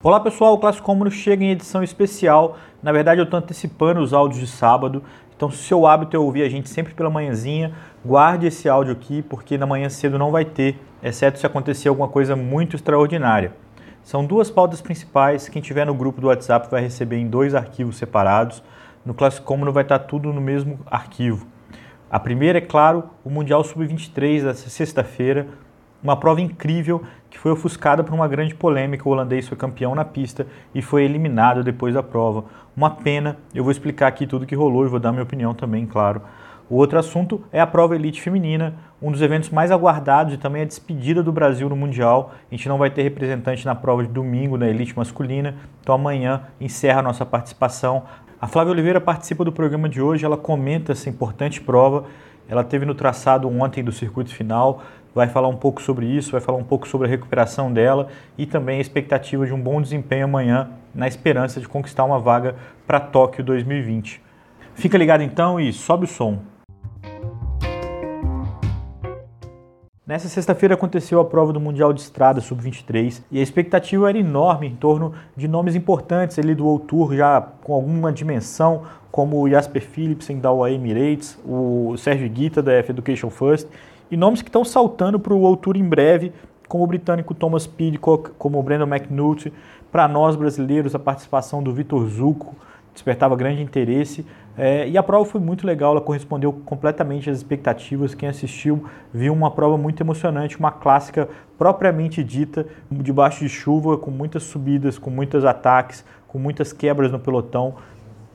Olá pessoal, o Clássico Cômodo chega em edição especial. Na verdade, eu estou antecipando os áudios de sábado. Então, se o seu hábito é ouvir a gente sempre pela manhãzinha, guarde esse áudio aqui, porque na manhã cedo não vai ter, exceto se acontecer alguma coisa muito extraordinária. São duas pautas principais. Quem tiver no grupo do WhatsApp vai receber em dois arquivos separados. No Clássico Cômodo vai estar tudo no mesmo arquivo. A primeira é, claro, o Mundial Sub-23 dessa sexta-feira, uma prova incrível que foi ofuscada por uma grande polêmica. O holandês foi campeão na pista e foi eliminado depois da prova. Uma pena, eu vou explicar aqui tudo que rolou e vou dar minha opinião também, claro. O outro assunto é a prova elite feminina, um dos eventos mais aguardados e também a despedida do Brasil no Mundial. A gente não vai ter representante na prova de domingo na elite masculina, então amanhã encerra a nossa participação. A Flávia Oliveira participa do programa de hoje, ela comenta essa importante prova. Ela teve no traçado ontem do circuito final, vai falar um pouco sobre isso, vai falar um pouco sobre a recuperação dela e também a expectativa de um bom desempenho amanhã, na esperança de conquistar uma vaga para Tóquio 2020. Fica ligado então e sobe o som. Nessa sexta-feira aconteceu a prova do Mundial de Estrada Sub-23 e a expectativa era enorme em torno de nomes importantes ali do World Tour já com alguma dimensão, como o Jasper Philipsen da UAE Emirates, o Sérgio Guita da F Education First e nomes que estão saltando para o Tour em breve, como o britânico Thomas Pidcock, como o Brandon McNulty. Para nós brasileiros, a participação do Vitor Zucco despertava grande interesse. É, e a prova foi muito legal, ela correspondeu completamente às expectativas. Quem assistiu viu uma prova muito emocionante, uma clássica propriamente dita, debaixo de chuva, com muitas subidas, com muitos ataques, com muitas quebras no pelotão.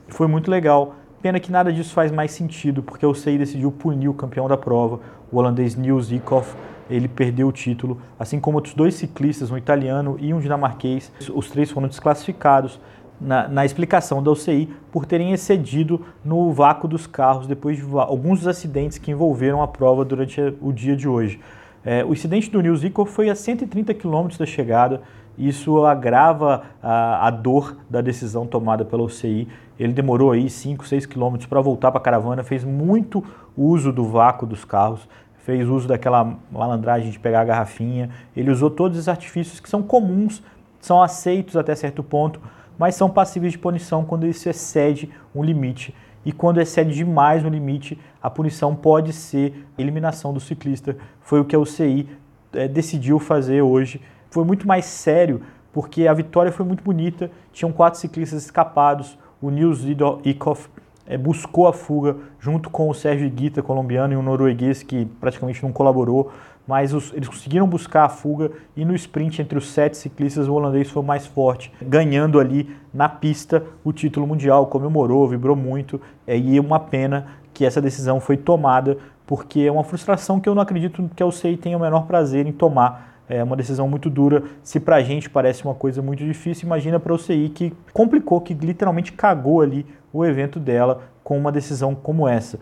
Foi muito legal. Pena que nada disso faz mais sentido, porque o CI decidiu punir o campeão da prova, o holandês Niels Eekhoff. Ele perdeu o título, assim como outros dois ciclistas, um italiano e um dinamarquês. Os três foram desclassificados na, na, explicação da UCI por terem excedido no vácuo dos carros depois de alguns dos acidentes que envolveram a prova durante o dia de hoje. É, o incidente do Nils Eekhoff foi a 130 km da chegada, isso agrava a, a, dor da decisão tomada pela UCI. Ele demorou aí 5, 6 quilômetros para voltar para a caravana, fez muito uso do vácuo dos carros, fez uso daquela malandragem de pegar a garrafinha. Ele usou todos os artifícios que são comuns, são aceitos até certo ponto, mas são passíveis de punição quando isso excede um limite. E quando excede demais o limite, a punição pode ser eliminação do ciclista. Foi o que a UCI é, decidiu fazer hoje foi muito mais sério, porque a vitória foi muito bonita, tinham quatro ciclistas escapados, o Nils Eekhoff é, buscou a fuga junto com o Sérgio Guita, colombiano, e um norueguês que praticamente não colaborou, mas os, eles conseguiram buscar a fuga e no sprint entre os sete ciclistas o holandês foi mais forte, ganhando ali na pista o título mundial, comemorou, vibrou muito, é, e é uma pena que essa decisão foi tomada, porque é uma frustração que eu não acredito que a UCI tenha o menor prazer em tomar, é uma decisão muito dura. Se para a gente parece uma coisa muito difícil, imagina para o CI que complicou, que literalmente cagou ali o evento dela com uma decisão como essa.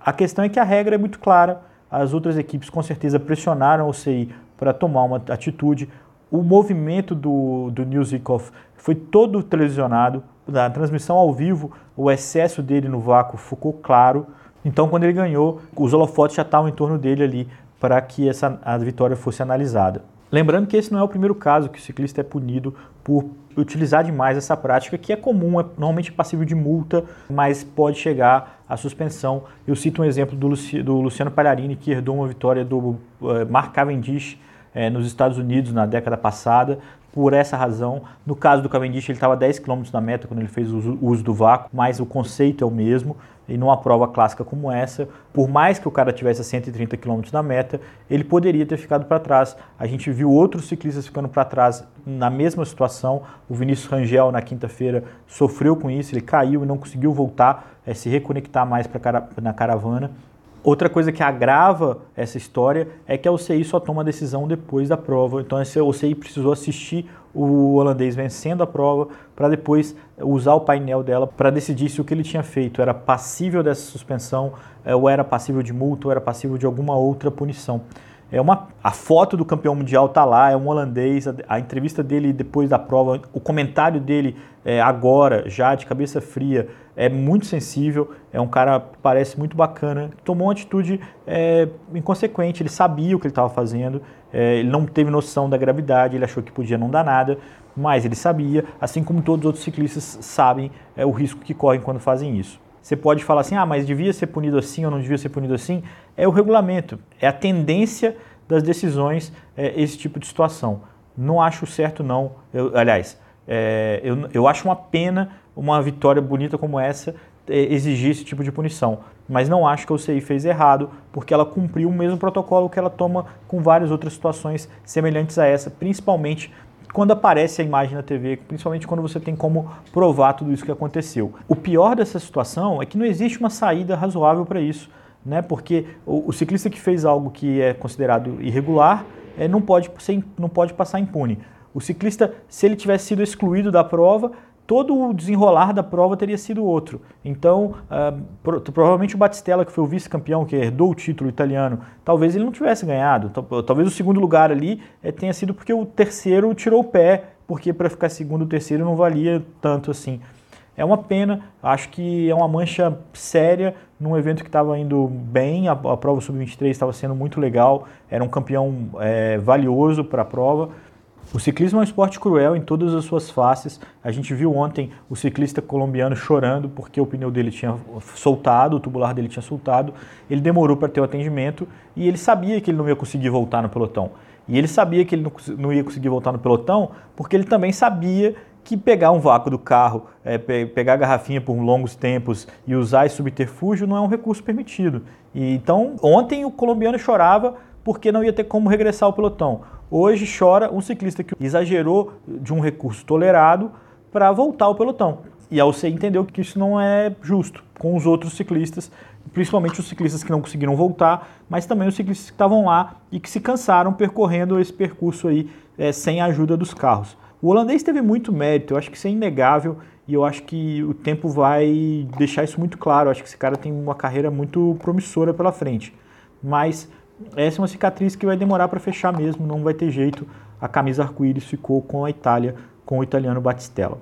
A questão é que a regra é muito clara, as outras equipes com certeza pressionaram o CI para tomar uma atitude. O movimento do, do Newsikoff foi todo televisionado, na transmissão ao vivo, o excesso dele no vácuo ficou claro. Então, quando ele ganhou, os holofotes já estavam em torno dele ali para que essa, a vitória fosse analisada. Lembrando que esse não é o primeiro caso que o ciclista é punido por utilizar demais essa prática, que é comum, é normalmente passível de multa, mas pode chegar à suspensão. Eu cito um exemplo do, Luci, do Luciano Palharini, que herdou uma vitória do uh, Mark Cavendish eh, nos Estados Unidos na década passada, por essa razão. No caso do Cavendish, ele estava a 10 km da meta quando ele fez o uso do vácuo, mas o conceito é o mesmo. E numa prova clássica como essa, por mais que o cara tivesse a 130 km da meta, ele poderia ter ficado para trás. A gente viu outros ciclistas ficando para trás na mesma situação. O Vinícius Rangel, na quinta-feira, sofreu com isso, ele caiu e não conseguiu voltar, é, se reconectar mais pra, na caravana. Outra coisa que agrava essa história é que a UCI só toma a decisão depois da prova. Então a UCI precisou assistir o holandês vencendo a prova para depois usar o painel dela para decidir se o que ele tinha feito era passível dessa suspensão, eh, ou era passível de multa, ou era passível de alguma outra punição. É uma, a foto do campeão mundial tá lá, é um holandês, a, a entrevista dele depois da prova, o comentário dele é, agora, já de cabeça fria, é muito sensível, é um cara que parece muito bacana, tomou uma atitude é, inconsequente, ele sabia o que ele estava fazendo, é, ele não teve noção da gravidade, ele achou que podia não dar nada, mas ele sabia, assim como todos os outros ciclistas sabem é, o risco que correm quando fazem isso. Você pode falar assim, ah, mas devia ser punido assim ou não devia ser punido assim. É o regulamento, é a tendência das decisões é, esse tipo de situação. Não acho certo, não. Eu, aliás, é, eu, eu acho uma pena uma vitória bonita como essa é, exigir esse tipo de punição. Mas não acho que a UCI fez errado, porque ela cumpriu o mesmo protocolo que ela toma com várias outras situações semelhantes a essa, principalmente quando aparece a imagem na TV, principalmente quando você tem como provar tudo isso que aconteceu. O pior dessa situação é que não existe uma saída razoável para isso, né? porque o, o, ciclista que fez algo que é considerado irregular é, não, pode ser, não pode passar impune. O ciclista, se ele tivesse sido excluído da prova, todo o desenrolar da prova teria sido outro. Então, uh, pro, provavelmente o Batistella, que foi o vice-campeão, que herdou o título italiano, talvez ele não tivesse ganhado. Talvez o segundo lugar ali é, tenha sido porque o terceiro tirou o pé, porque para ficar segundo o terceiro não valia tanto assim. É uma pena, acho que é uma mancha séria num evento que estava indo bem, a, a prova sub-23 estava sendo muito legal, era um campeão é, valioso para a prova, o ciclismo é um esporte cruel em todas as suas faces. A gente viu ontem o ciclista colombiano chorando porque o pneu dele tinha soltado, o tubular dele tinha soltado. Ele demorou para ter o atendimento e ele sabia que ele não ia conseguir voltar no pelotão. E ele sabia que ele não ia conseguir voltar no pelotão porque ele também sabia que pegar um vácuo do carro, é, pegar a garrafinha por longos tempos e usar esse subterfúgio não é um recurso permitido. E, então, ontem o colombiano chorava porque não ia ter como regressar ao pelotão. Hoje chora um ciclista que exagerou de um recurso tolerado para voltar ao pelotão. E a UCI entendeu que isso não é justo com os outros ciclistas, principalmente os ciclistas que não conseguiram voltar, mas também os ciclistas que estavam lá e que se cansaram percorrendo esse percurso aí é, sem a ajuda dos carros. O holandês teve muito mérito, eu acho que isso é inegável e eu acho que o tempo vai deixar isso muito claro. Eu acho que esse cara tem uma carreira muito promissora pela frente. Mas essa é uma cicatriz que vai demorar para fechar mesmo, não vai ter jeito. A camisa arco-íris ficou com a Itália, com o italiano Battistella.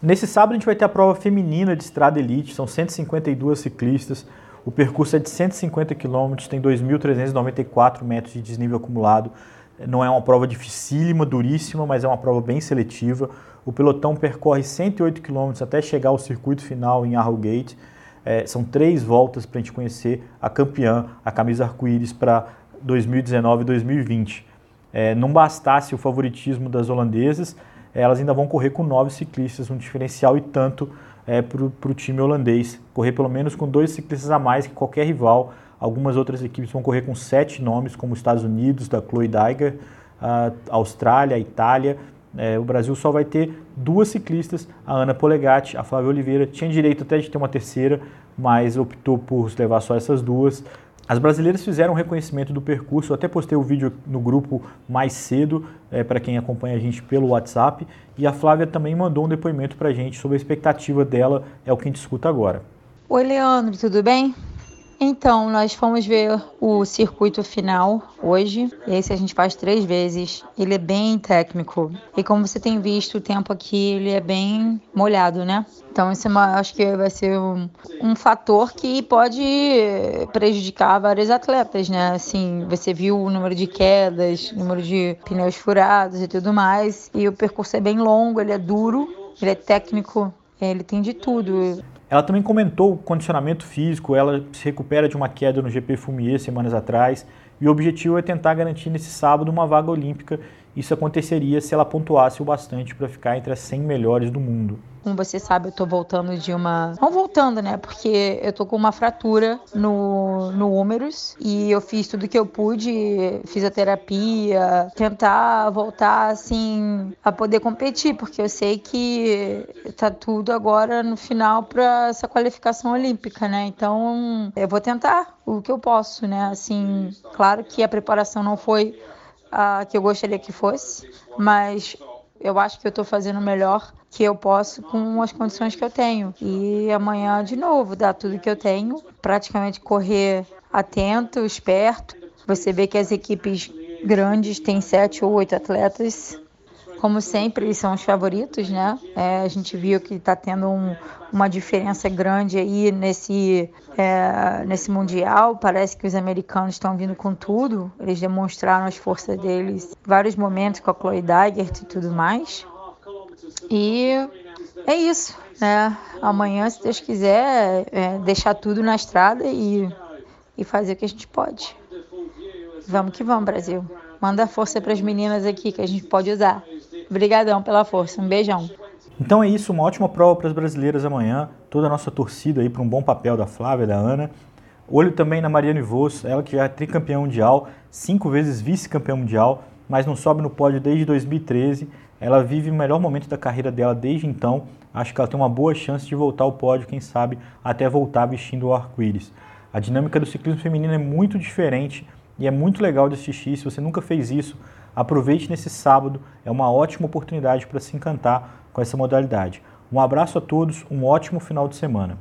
Nesse sábado a gente vai ter a prova feminina de estrada elite, são 152 ciclistas. O percurso é de 150 km, tem 2.394 metros de desnível acumulado. Não é uma prova dificílima, duríssima, mas é uma prova bem seletiva. O pelotão percorre 108 km até chegar ao circuito final em Arrowgate. É, são três voltas para a gente conhecer a campeã, a camisa arco-íris para 2019 e 2020. É, não bastasse o favoritismo das holandesas, elas ainda vão correr com nove ciclistas, um diferencial e tanto é, para o time holandês. Correr pelo menos com dois ciclistas a mais que qualquer rival. Algumas outras equipes vão correr com sete nomes, como os Estados Unidos, da Chloe Daiger, a Austrália, a Itália. É, o Brasil só vai ter duas ciclistas, a Ana Polegatti, a Flávia Oliveira. Tinha direito até de ter uma terceira, mas optou por levar só essas duas. As brasileiras fizeram um reconhecimento do percurso, até postei o vídeo no grupo mais cedo, é, para quem acompanha a gente pelo WhatsApp, e a Flávia também mandou um depoimento para a gente sobre a expectativa dela, é o que a gente escuta agora. Oi, Leandro, tudo bem? Então, nós fomos ver o circuito final hoje. Esse a gente faz três vezes. Ele é bem técnico. E como você tem visto, o tempo aqui ele é bem molhado, né? Então, isso é uma, acho que vai ser um, um fator que pode prejudicar vários atletas, né? Assim, você viu o número de quedas, número de pneus furados e tudo mais. E o percurso é bem longo, ele é duro, ele é técnico, ele tem de tudo. Ela também comentou o condicionamento físico, ela se recupera de uma queda no GP Fumier semanas atrás, e o objetivo é tentar garantir nesse sábado uma vaga olímpica. Isso aconteceria se ela pontuasse o bastante para ficar entre as 100 melhores do mundo. Como você sabe, eu tô voltando de uma. Não voltando, né? Porque eu tô com uma fratura no, no húmerus e eu fiz tudo que eu pude, fisioterapia, tentar voltar assim a poder competir, porque eu sei que tá tudo agora no final para essa qualificação olímpica, né? Então eu vou tentar o que eu posso, né? Assim, claro que a preparação não foi a que eu gostaria que fosse, mas eu acho que eu estou fazendo o melhor que eu posso com as condições que eu tenho. E amanhã, de novo, dar tudo que eu tenho, praticamente correr atento, esperto. Você vê que as equipes grandes têm sete ou oito atletas como sempre, eles são os favoritos, né? É, a gente viu que está tendo um, uma diferença grande aí nesse, é, nesse Mundial. Parece que os americanos estão vindo com tudo. Eles demonstraram as forças deles em vários momentos com a Chloe Dygert e tudo mais. E é isso, né? Amanhã, se Deus quiser, é, deixar tudo na estrada e, e fazer o que a gente pode. Vamos que vamos, Brasil. Manda força para as meninas aqui que a gente pode usar. Obrigadão pela força. Um beijão. Então é isso, uma ótima prova para as brasileiras amanhã. Toda a nossa torcida aí para um bom papel da Flávia, da Ana. Olho também na Mariane Vos, ela que já é tricampeã mundial, cinco vezes vice-campeã mundial, mas não sobe no pódio desde 2013. Ela vive o melhor momento da carreira dela desde então. Acho que ela tem uma boa chance de voltar ao pódio, quem sabe até voltar vestindo o arco-íris. A dinâmica do ciclismo feminino é muito diferente e é muito legal de assistir. Se você nunca fez isso, Aproveite nesse sábado, é uma ótima oportunidade para se encantar com essa modalidade. Um abraço a todos, um ótimo final de semana.